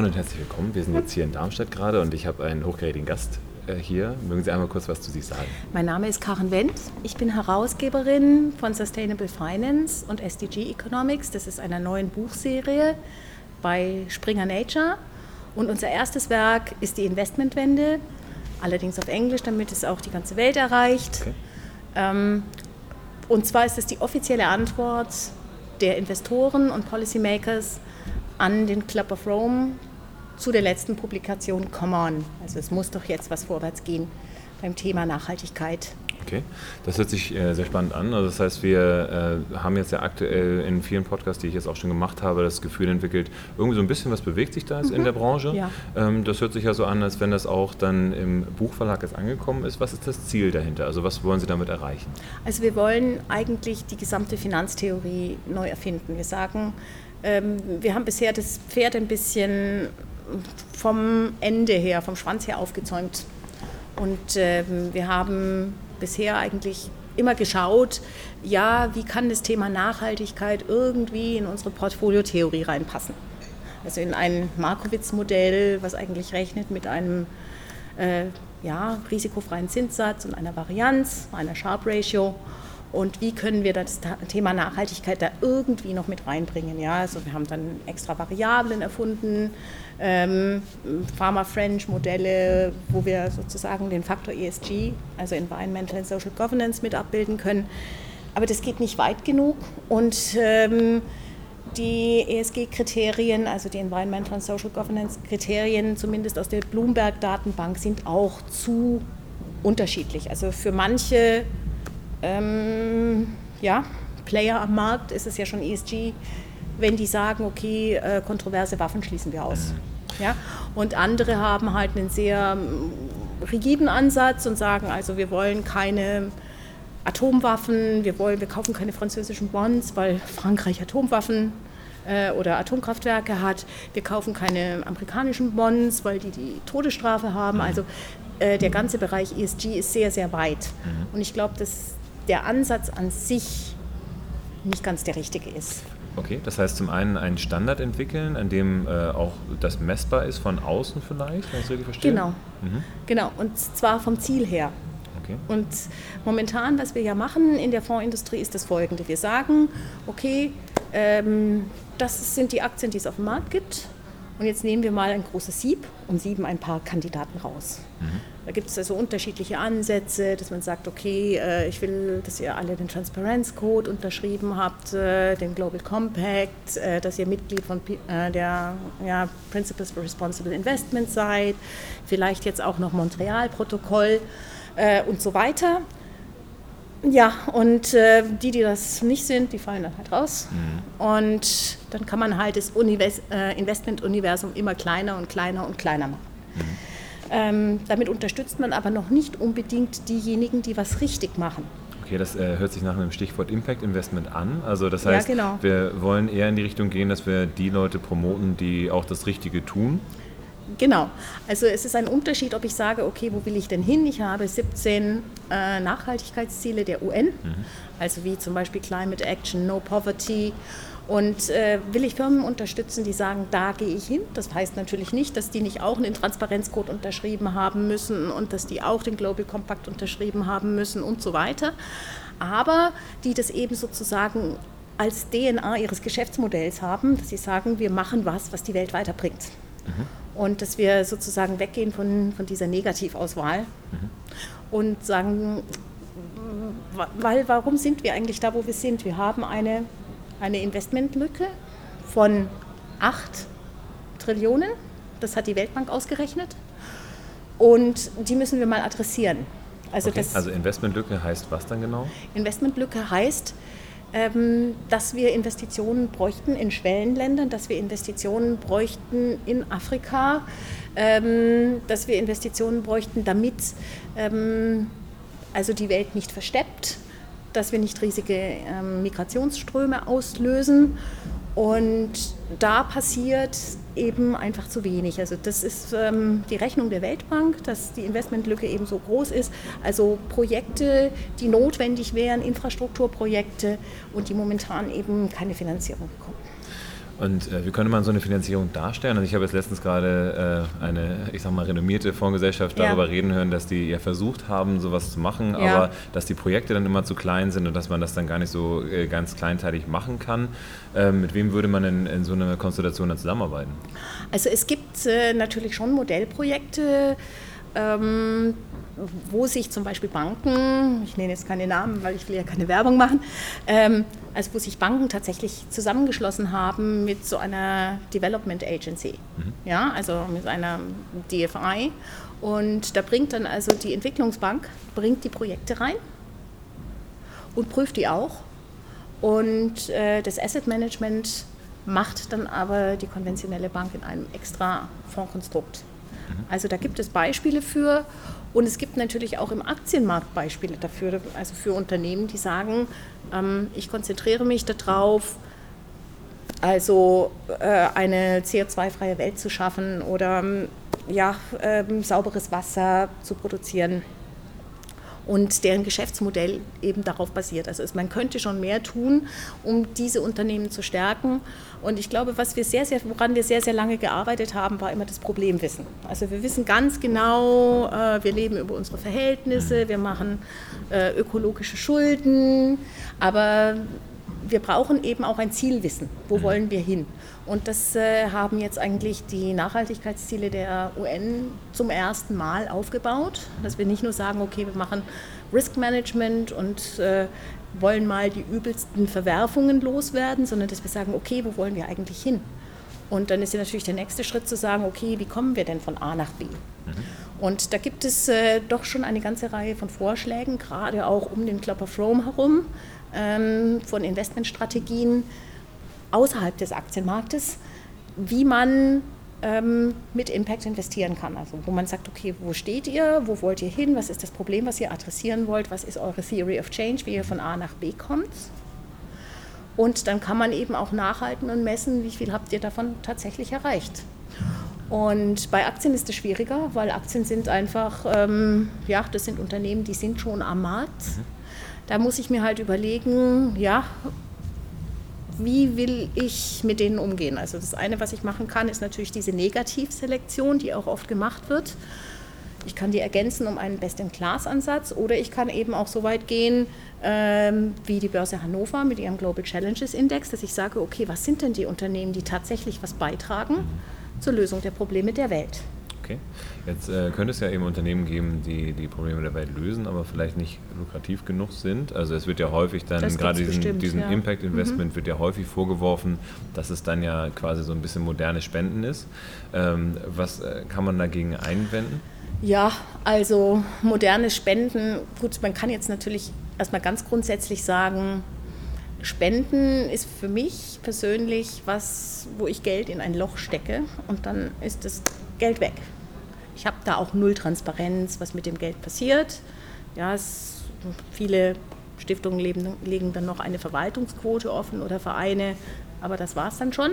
Moin und herzlich willkommen. Wir sind jetzt hier in Darmstadt gerade und ich habe einen hochkarätigen Gast äh, hier. Mögen Sie einmal kurz was zu sich sagen? Mein Name ist Karen Wendt. Ich bin Herausgeberin von Sustainable Finance und SDG Economics. Das ist eine neuen Buchserie bei Springer Nature. Und unser erstes Werk ist die Investmentwende, allerdings auf Englisch, damit es auch die ganze Welt erreicht. Okay. Ähm, und zwar ist es die offizielle Antwort der Investoren und Policymakers an den Club of Rome zu der letzten Publikation Come On. Also es muss doch jetzt was vorwärts gehen beim Thema Nachhaltigkeit. Okay, das hört sich äh, sehr spannend an. Also das heißt, wir äh, haben jetzt ja aktuell in vielen Podcasts, die ich jetzt auch schon gemacht habe, das Gefühl entwickelt, irgendwie so ein bisschen was bewegt sich da mhm. in der Branche. Ja. Ähm, das hört sich ja so an, als wenn das auch dann im Buchverlag jetzt angekommen ist. Was ist das Ziel dahinter? Also was wollen Sie damit erreichen? Also wir wollen eigentlich die gesamte Finanztheorie neu erfinden. Wir sagen, ähm, wir haben bisher das Pferd ein bisschen vom Ende her, vom Schwanz her aufgezäumt. Und ähm, wir haben bisher eigentlich immer geschaut, ja, wie kann das Thema Nachhaltigkeit irgendwie in unsere Portfoliotheorie reinpassen. Also in ein Markowitz-Modell, was eigentlich rechnet mit einem äh, ja, risikofreien Zinssatz und einer Varianz, einer Sharp Ratio und wie können wir das Thema Nachhaltigkeit da irgendwie noch mit reinbringen. Ja, also wir haben dann extra Variablen erfunden, ähm, Pharma-French-Modelle, wo wir sozusagen den Faktor ESG, also Environmental and Social Governance, mit abbilden können. Aber das geht nicht weit genug und ähm, die ESG-Kriterien, also die Environmental and Social Governance-Kriterien, zumindest aus der Bloomberg-Datenbank, sind auch zu unterschiedlich. Also für manche ähm, ja, Player am Markt ist es ja schon ESG, wenn die sagen, okay, äh, kontroverse Waffen schließen wir aus. Mhm. Ja? Und andere haben halt einen sehr ähm, rigiden Ansatz und sagen, also wir wollen keine Atomwaffen, wir, wollen, wir kaufen keine französischen Bonds, weil Frankreich Atomwaffen äh, oder Atomkraftwerke hat. Wir kaufen keine amerikanischen Bonds, weil die die Todesstrafe haben. Mhm. Also äh, der ganze Bereich ESG ist sehr, sehr weit. Mhm. Und ich glaube, dass der Ansatz an sich nicht ganz der richtige ist. Okay, das heißt zum einen einen Standard entwickeln, an dem äh, auch das messbar ist von außen vielleicht, wenn ich es richtig verstehe? Genau, mhm. genau, und zwar vom Ziel her. Okay. Und momentan, was wir ja machen in der Fondsindustrie, ist das folgende. Wir sagen, okay, ähm, das sind die Aktien, die es auf dem Markt gibt. Und jetzt nehmen wir mal ein großes Sieb und sieben ein paar Kandidaten raus. Mhm. Da gibt es also unterschiedliche Ansätze, dass man sagt, okay, äh, ich will, dass ihr alle den Transparenz Code unterschrieben habt, äh, den Global Compact, äh, dass ihr Mitglied von der ja, Principles for Responsible Investment seid, vielleicht jetzt auch noch Montreal-Protokoll und so weiter. Ja, und äh, die, die das nicht sind, die fallen dann halt raus. Mhm. Und dann kann man halt das Univers äh, Investment-Universum immer kleiner und kleiner und kleiner machen. Mhm. Ähm, damit unterstützt man aber noch nicht unbedingt diejenigen, die was richtig machen. Okay, das äh, hört sich nach einem Stichwort Impact Investment an. Also das heißt, ja, genau. wir wollen eher in die Richtung gehen, dass wir die Leute promoten, die auch das Richtige tun. Genau. Also es ist ein Unterschied, ob ich sage, okay, wo will ich denn hin? Ich habe 17 äh, Nachhaltigkeitsziele der UN, mhm. also wie zum Beispiel Climate Action, No Poverty. Und äh, will ich Firmen unterstützen, die sagen, da gehe ich hin? Das heißt natürlich nicht, dass die nicht auch einen Transparenzcode unterschrieben haben müssen und dass die auch den Global Compact unterschrieben haben müssen und so weiter. Aber die das eben sozusagen als DNA ihres Geschäftsmodells haben, dass sie sagen, wir machen was, was die Welt weiterbringt. Mhm und dass wir sozusagen weggehen von, von dieser Negativauswahl mhm. und sagen, weil warum sind wir eigentlich da, wo wir sind? Wir haben eine, eine Investmentlücke von 8 Trillionen, das hat die Weltbank ausgerechnet und die müssen wir mal adressieren. Also, okay. also Investmentlücke heißt was dann genau? Investmentlücke heißt, dass wir Investitionen bräuchten in Schwellenländern, dass wir Investitionen bräuchten in Afrika, ähm, dass wir Investitionen bräuchten, damit ähm, also die Welt nicht versteppt, dass wir nicht riesige Migrationsströme auslösen. Und da passiert eben einfach zu wenig. Also das ist ähm, die Rechnung der Weltbank, dass die Investmentlücke eben so groß ist. Also Projekte, die notwendig wären, Infrastrukturprojekte und die momentan eben keine Finanzierung bekommen. Und äh, wie könnte man so eine Finanzierung darstellen? Also ich habe jetzt letztens gerade äh, eine, ich sag mal, renommierte Fondsgesellschaft ja. darüber reden hören, dass die ja versucht haben, sowas zu machen, ja. aber dass die Projekte dann immer zu klein sind und dass man das dann gar nicht so äh, ganz kleinteilig machen kann. Ähm, mit wem würde man in, in, so einer Konstellation dann zusammenarbeiten? Also es gibt äh, natürlich schon Modellprojekte. Ähm, wo sich zum Beispiel Banken, ich nenne jetzt keine Namen, weil ich will ja keine Werbung machen, ähm, also wo sich Banken tatsächlich zusammengeschlossen haben mit so einer Development Agency, mhm. ja, also mit einer DFI. Und da bringt dann also die Entwicklungsbank, bringt die Projekte rein und prüft die auch. Und äh, das Asset Management macht dann aber die konventionelle Bank in einem extra Fondskonstrukt. Mhm. Also da gibt es Beispiele für und es gibt natürlich auch im Aktienmarkt Beispiele dafür, also für Unternehmen, die sagen, ähm, ich konzentriere mich darauf, also äh, eine CO2-freie Welt zu schaffen oder ja, äh, sauberes Wasser zu produzieren und deren Geschäftsmodell eben darauf basiert. Also man könnte schon mehr tun, um diese Unternehmen zu stärken. Und ich glaube, was wir sehr, sehr, woran wir sehr, sehr lange gearbeitet haben, war immer das Problemwissen. Also wir wissen ganz genau, äh, wir leben über unsere Verhältnisse, wir machen äh, ökologische Schulden, aber wir brauchen eben auch ein Zielwissen. Wo mhm. wollen wir hin? Und das äh, haben jetzt eigentlich die Nachhaltigkeitsziele der UN zum ersten Mal aufgebaut, dass wir nicht nur sagen, okay, wir machen Risk Management und äh, wollen mal die übelsten Verwerfungen loswerden, sondern dass wir sagen, okay, wo wollen wir eigentlich hin? Und dann ist ja natürlich der nächste Schritt zu sagen, okay, wie kommen wir denn von A nach B? Mhm. Und da gibt es äh, doch schon eine ganze Reihe von Vorschlägen, gerade auch um den Club of Rome herum, von Investmentstrategien außerhalb des Aktienmarktes, wie man ähm, mit Impact investieren kann. Also wo man sagt, okay, wo steht ihr, wo wollt ihr hin, was ist das Problem, was ihr adressieren wollt, was ist eure Theory of Change, wie ihr von A nach B kommt. Und dann kann man eben auch nachhalten und messen, wie viel habt ihr davon tatsächlich erreicht. Und bei Aktien ist es schwieriger, weil Aktien sind einfach, ähm, ja, das sind Unternehmen, die sind schon am Markt. Mhm. Da muss ich mir halt überlegen, ja, wie will ich mit denen umgehen? Also das eine, was ich machen kann, ist natürlich diese Negativselektion, die auch oft gemacht wird. Ich kann die ergänzen um einen Best-in-Class-Ansatz oder ich kann eben auch so weit gehen ähm, wie die Börse Hannover mit ihrem Global Challenges Index, dass ich sage, okay, was sind denn die Unternehmen, die tatsächlich was beitragen zur Lösung der Probleme der Welt? Okay. Jetzt äh, könnte es ja eben Unternehmen geben, die die Probleme der Welt lösen, aber vielleicht nicht lukrativ genug sind. Also es wird ja häufig dann, gerade diesen, bestimmt, diesen ja. Impact Investment mhm. wird ja häufig vorgeworfen, dass es dann ja quasi so ein bisschen moderne Spenden ist. Ähm, was äh, kann man dagegen einwenden? Ja, also moderne Spenden, gut, man kann jetzt natürlich erstmal ganz grundsätzlich sagen, Spenden ist für mich persönlich was, wo ich Geld in ein Loch stecke und dann ist das Geld weg. Ich habe da auch null Transparenz, was mit dem Geld passiert. Ja, es, viele Stiftungen leben, legen dann noch eine Verwaltungsquote offen oder Vereine, aber das war es dann schon.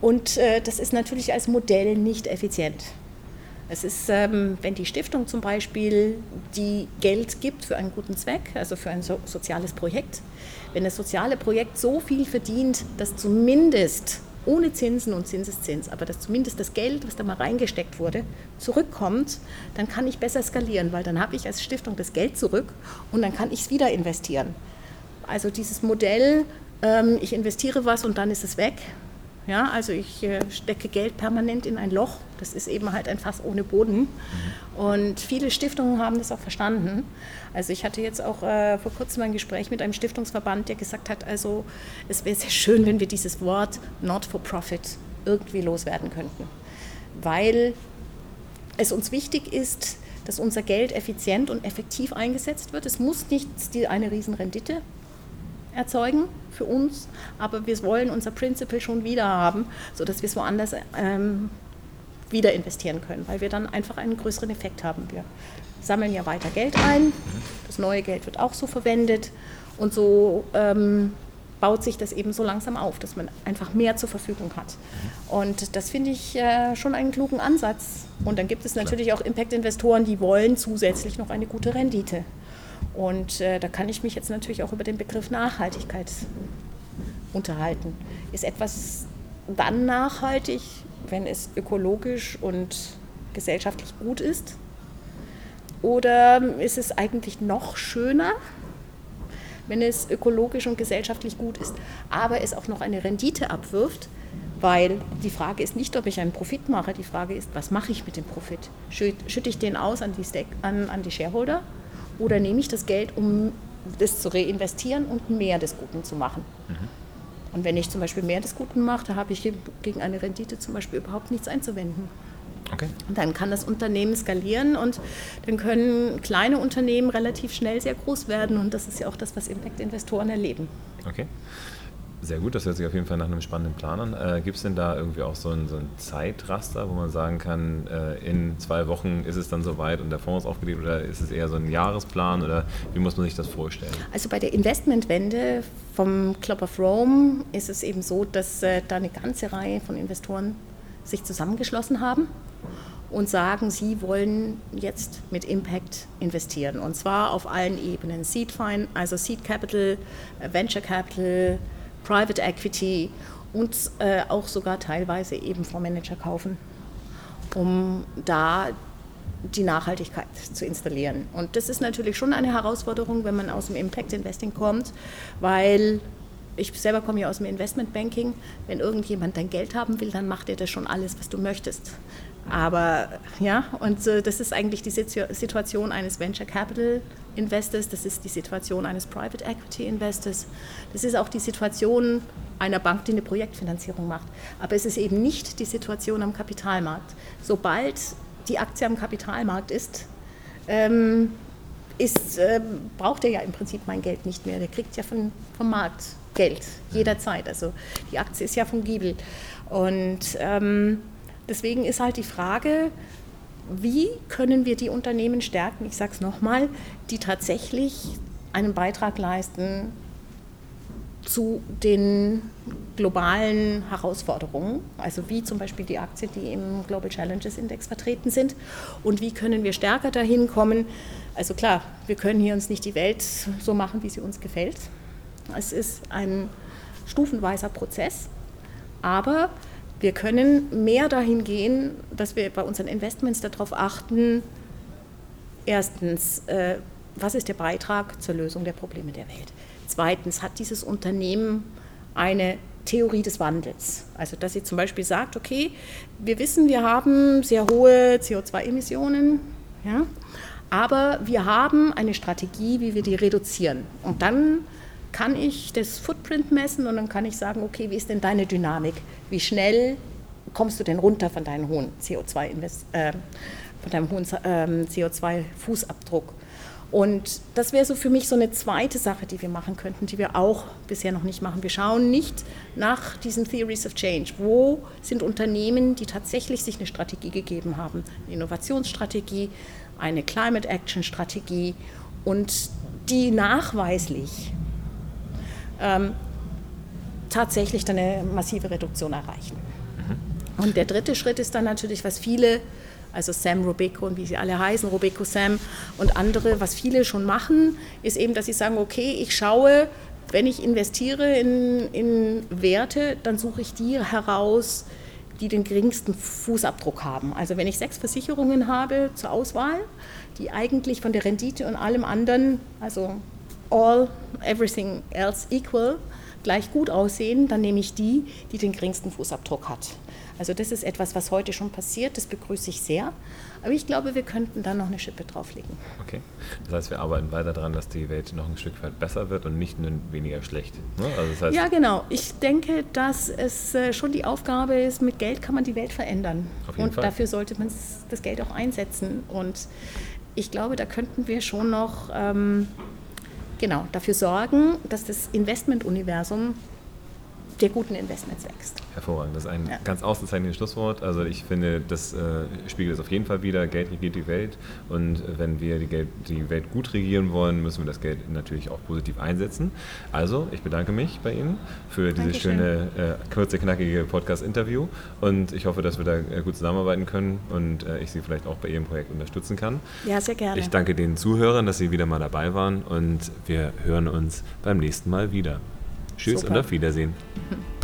Und äh, das ist natürlich als Modell nicht effizient. Es ist, ähm, wenn die Stiftung zum Beispiel die Geld gibt für einen guten Zweck, also für ein so soziales Projekt, wenn das soziale Projekt so viel verdient, dass zumindest ohne Zinsen und Zinseszins, aber dass zumindest das Geld, was da mal reingesteckt wurde, zurückkommt, dann kann ich besser skalieren, weil dann habe ich als Stiftung das Geld zurück und dann kann ich es wieder investieren. Also dieses Modell, ähm, ich investiere was und dann ist es weg, ja, also ich äh, stecke Geld permanent in ein Loch. Das ist eben halt ein Fass ohne Boden. Und viele Stiftungen haben das auch verstanden. Also ich hatte jetzt auch äh, vor kurzem ein Gespräch mit einem Stiftungsverband, der gesagt hat, also es wäre sehr schön, wenn wir dieses Wort Not for Profit irgendwie loswerden könnten. Weil es uns wichtig ist, dass unser Geld effizient und effektiv eingesetzt wird. Es muss nicht die eine Riesenrendite erzeugen für uns, aber wir wollen unser Principle schon wieder haben, sodass wir es woanders ähm, wieder investieren können, weil wir dann einfach einen größeren Effekt haben. Wir sammeln ja weiter Geld ein, das neue Geld wird auch so verwendet und so ähm, baut sich das eben so langsam auf, dass man einfach mehr zur Verfügung hat. Und das finde ich äh, schon einen klugen Ansatz. Und dann gibt es natürlich auch Impact-Investoren, die wollen zusätzlich noch eine gute Rendite. Und äh, da kann ich mich jetzt natürlich auch über den Begriff Nachhaltigkeit unterhalten. Ist etwas, dann nachhaltig, wenn es ökologisch und gesellschaftlich gut ist? Oder ist es eigentlich noch schöner, wenn es ökologisch und gesellschaftlich gut ist, aber es auch noch eine Rendite abwirft? Weil die Frage ist nicht, ob ich einen Profit mache, die Frage ist, was mache ich mit dem Profit? Schütte ich den aus an die, Stake, an, an die Shareholder oder nehme ich das Geld, um das zu reinvestieren und mehr des Guten zu machen? Mhm. Und wenn ich zum Beispiel mehr des Guten mache, da habe ich gegen eine Rendite zum Beispiel überhaupt nichts einzuwenden. Okay. Und dann kann das Unternehmen skalieren und dann können kleine Unternehmen relativ schnell sehr groß werden. Und das ist ja auch das, was Impact-Investoren erleben. Okay. Sehr gut, das hört sich auf jeden Fall nach einem spannenden Plan an. Äh, Gibt es denn da irgendwie auch so ein, so ein, Zeitraster, wo man sagen kann, äh, in zwei Wochen ist es dann soweit und der Fonds ist aufgelegt oder ist es eher so ein Jahresplan oder wie muss man sich das vorstellen? Also bei der Investmentwende vom Club of Rome ist es eben so, dass äh, da eine ganze Reihe von Investoren sich zusammengeschlossen haben und sagen, sie wollen jetzt mit Impact investieren. Und zwar auf allen Ebenen. Seed, Fine, also Seed Capital, Venture Capital, Private Equity und äh, auch sogar teilweise eben Fondsmanager kaufen, um da die Nachhaltigkeit zu installieren. Und das ist natürlich schon eine Herausforderung, wenn man aus dem Impact Investing kommt, weil ich selber komme ja aus dem Investment Banking. Wenn irgendjemand dein Geld haben will, dann macht er das schon alles, was du möchtest. Aber ja, und äh, das ist eigentlich die Situation eines Venture Capital Investors, das ist die Situation eines Private Equity Investors, das ist auch die Situation einer Bank, die eine Projektfinanzierung macht. Aber es ist eben nicht die Situation am Kapitalmarkt. Sobald die Aktie am Kapitalmarkt ist, ähm, ist, äh, braucht er ja im Prinzip mein Geld nicht mehr. Der kriegt ja von, vom Markt Geld jederzeit. Also die Aktie ist ja fungibel. Und ähm, Deswegen ist halt die Frage, wie können wir die Unternehmen stärken, ich sage es nochmal, die tatsächlich einen Beitrag leisten zu den globalen Herausforderungen, also wie zum Beispiel die Aktien, die im Global Challenges Index vertreten sind und wie können wir stärker dahin kommen. Also klar, wir können hier uns nicht die Welt so machen, wie sie uns gefällt. Es ist ein stufenweiser Prozess, aber wir können mehr dahin gehen, dass wir bei unseren Investments darauf achten, erstens, äh, was ist der Beitrag zur Lösung der Probleme der Welt? Zweitens, hat dieses Unternehmen eine Theorie des Wandels? Also, dass sie zum Beispiel sagt, okay, wir wissen, wir haben sehr hohe CO2-Emissionen, ja, aber wir haben eine Strategie, wie wir die reduzieren. Und dann kann ich das Footprint messen und dann kann ich sagen, okay, wie ist denn deine Dynamik? Wie schnell kommst du denn runter von deinem hohen CO2 äh, von deinem hohen ähm, CO2-Fußabdruck? Und das wäre so für mich so eine zweite Sache, die wir machen könnten, die wir auch bisher noch nicht machen. Wir schauen nicht nach diesen Theories of Change. Wo sind Unternehmen, die tatsächlich sich eine Strategie gegeben haben? Eine Innovationsstrategie, eine Climate Action Strategie und die nachweislich ähm, tatsächlich dann eine massive Reduktion erreichen. Mhm. Und der dritte Schritt ist dann natürlich, was viele, also Sam Robeco und wie sie alle heißen, Robeco Sam und andere, was viele schon machen, ist eben, dass sie sagen, okay, ich schaue, wenn ich investiere in, in Werte, dann suche ich die heraus, die den geringsten Fußabdruck haben. Also wenn ich sechs Versicherungen habe zur Auswahl, die eigentlich von der Rendite und allem anderen, also all, everything else equal, gleich gut aussehen, dann nehme ich die, die den geringsten Fußabdruck hat. Also das ist etwas, was heute schon passiert, das begrüße ich sehr. Aber ich glaube, wir könnten da noch eine Schippe drauflegen. Okay, das heißt, wir arbeiten weiter daran, dass die Welt noch ein Stück weit besser wird und nicht nur weniger schlecht. Ne? Also das heißt ja, genau. Ich denke, dass es äh, schon die Aufgabe ist, mit Geld kann man die Welt verändern. Auf jeden und Fall. dafür sollte man das Geld auch einsetzen. Und ich glaube, da könnten wir schon noch... Ähm, genau, dafür sorgen, dass das Investmentuniversum der guten Investments wächst. Hervorragend, das ist ein ja. ganz ausgezeichnendes Schlusswort. Also ich finde, das äh, spiegelt es auf jeden Fall wieder. Geld regiert die Welt und wenn wir die, Geld, die Welt gut regieren wollen, müssen wir das Geld natürlich auch positiv einsetzen. Also ich bedanke mich bei Ihnen für dieses Dankeschön. schöne, äh, kurze, knackige Podcast-Interview und ich hoffe, dass wir da äh, gut zusammenarbeiten können und äh, ich Sie vielleicht auch bei Ihrem Projekt unterstützen kann. Ja, sehr gerne. Ich danke den Zuhörern, dass Sie wieder mal dabei waren und wir hören uns beim nächsten Mal wieder. Tschüss Super. und auf Wiedersehen.